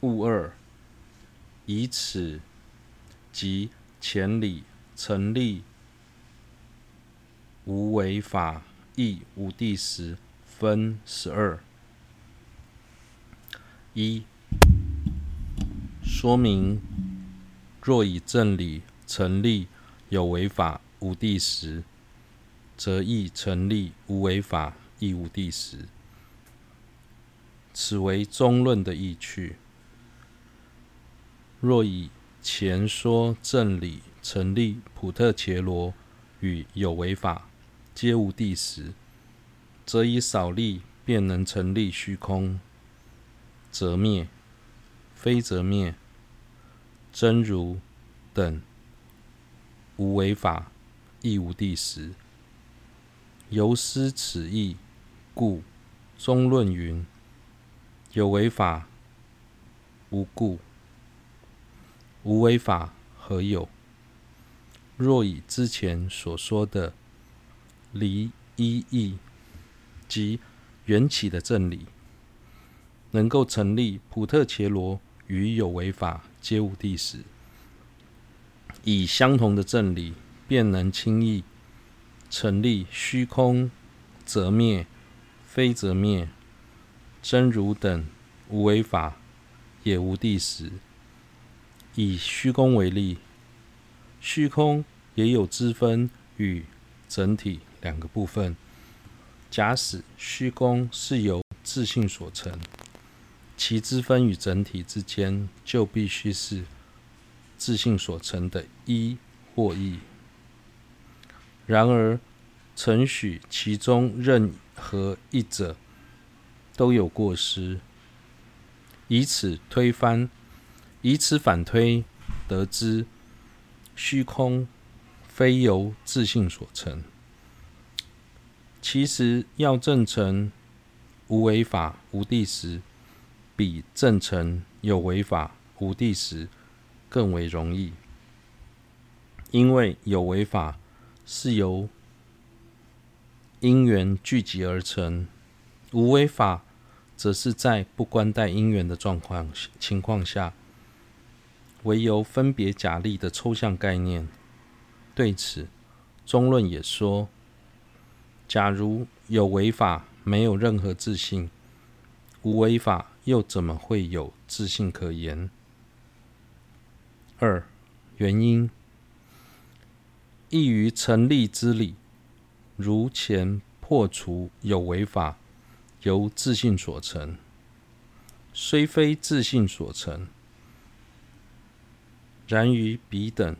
物二，以此即前理成立无为法亦无第十，分十二。一、说明若以正理成立有为法无谛时，则亦成立无为法亦无谛时。此为中论的意趣。若以前说正理成立普特伽罗与有为法皆无地时，则以少力便能成立虚空，则灭，非则灭，真如等无为法亦无地时。由思此义，故中论云：有为法无故，无为法何有？若以之前所说的离一义即缘起的正理，能够成立普特伽罗与有为法皆无地时，以相同的正理，便能轻易。成立虚空，则灭，非则灭，真如等无为法也无地时。以虚空为例，虚空也有支分与整体两个部分。假使虚空是由自信所成，其支分与整体之间就必须是自信所成的一或一。然而，承许其中任何一者都有过失，以此推翻，以此反推，得知虚空非由自性所成。其实要证成无为法无地时，比证成有为法无地时更为容易，因为有为法。是由因缘聚集而成，无为法则是在不关待因缘的状况情况下，唯由分别假立的抽象概念。对此，中论也说：假如有违法没有任何自信，无违法又怎么会有自信可言？二、原因。亦于成立之理，如前破除有违法由自信所成，虽非自信所成，然于彼等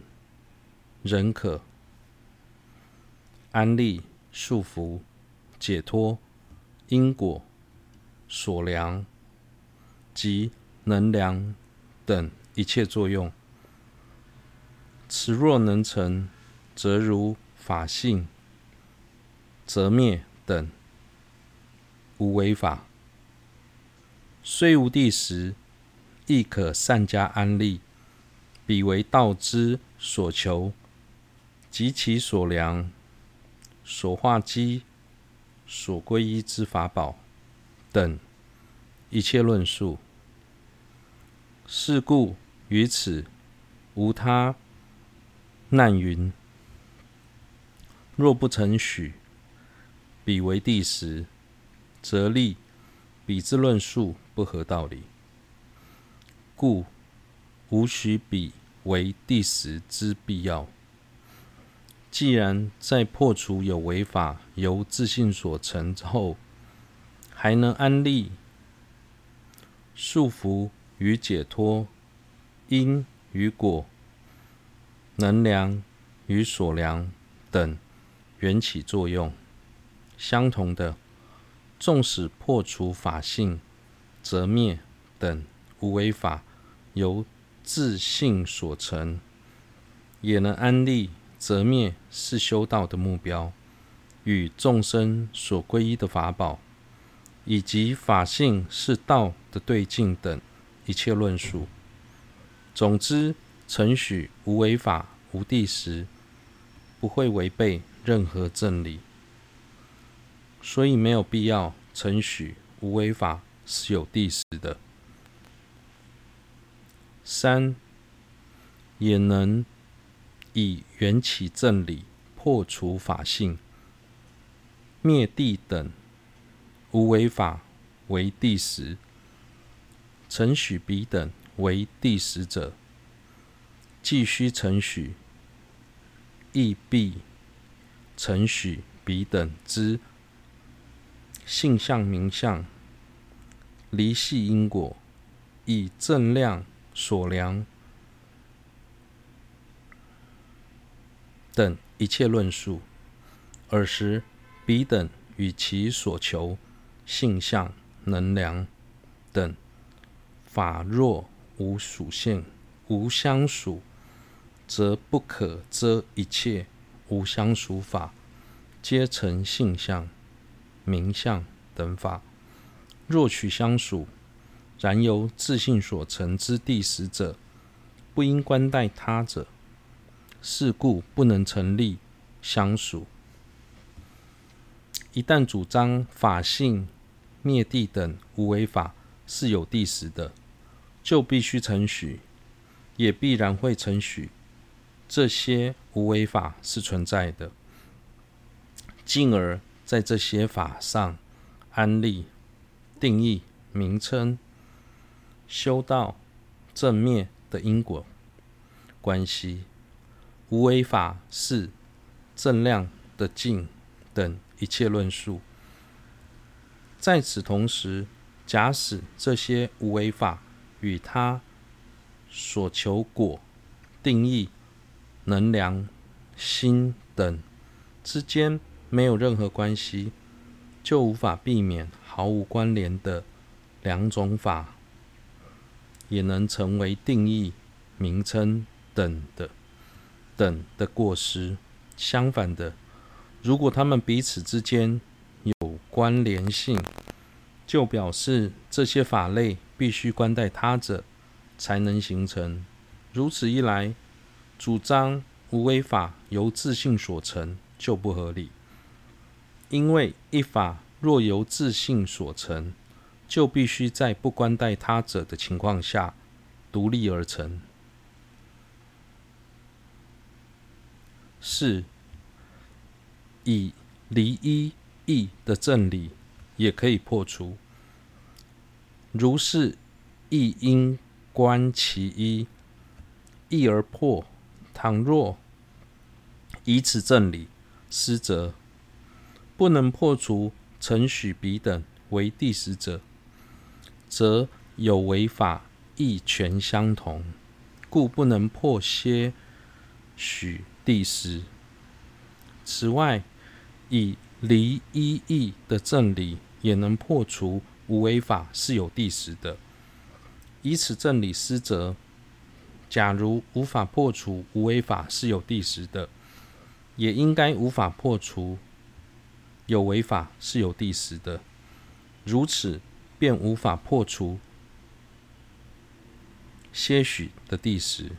仍可安立束缚、解脱、因果、所量及能量等一切作用。此若能成。则如法性、则灭等无为法，虽无地时，亦可善加安立，彼为道之所求及其所量、所化机、所皈依之法宝等一切论述。是故于此无他难云。若不成许彼为谛时，则立彼之论述不合道理，故无许彼为第十之必要。既然在破除有为法由自信所成之后，还能安立束缚与解脱、因与果、能量与所量等。缘起作用相同的，纵使破除法性、则灭等无为法由自性所成，也能安立则灭是修道的目标，与众生所皈依的法宝，以及法性是道的对境等一切论述。总之，承许无为法无谛时，不会违背。任何正理，所以没有必要承许无为法是有谛时的。三，也能以缘起正理破除法性，灭地等无为法为第十，承许彼等为第十者，既须承许，亦必承许彼等之性相名相。离系因果，以正量所量。等一切论述，尔时彼等与其所求性相能量。等法若无属性、无相属，则不可遮一切无相属法，皆成性相、名相等法。若取相属，然由自性所成之第十者，不应观待他者，是故不能成立相属。一旦主张法性灭地等无为法是有第十的，就必须承许，也必然会承许这些无为法是存在的，进而在这些法上安立。定义名称、修道、正灭的因果关系，无为法是正量的尽等一切论述。在此同时，假使这些无为法与他所求果、定义、能量、心等之间没有任何关系，就无法避免。毫无关联的两种法，也能成为定义、名称等的等的过失。相反的，如果他们彼此之间有关联性，就表示这些法类必须关待他者才能形成。如此一来，主张无为法由自性所成就不合理，因为一法。若由自性所成，就必须在不观待他者的情况下独立而成。四，以离一义的正理也可以破除。如是，亦应观其一，义而破。倘若以此正理失则，不能破除。承许彼等为第十者，则有违法亦全相同，故不能破些许第十。此外，以离一义的正理也能破除无违法是有第十的。以此正理施则，假如无法破除无违法是有第十的，也应该无法破除。有违法是有第十的，如此便无法破除些许的第十。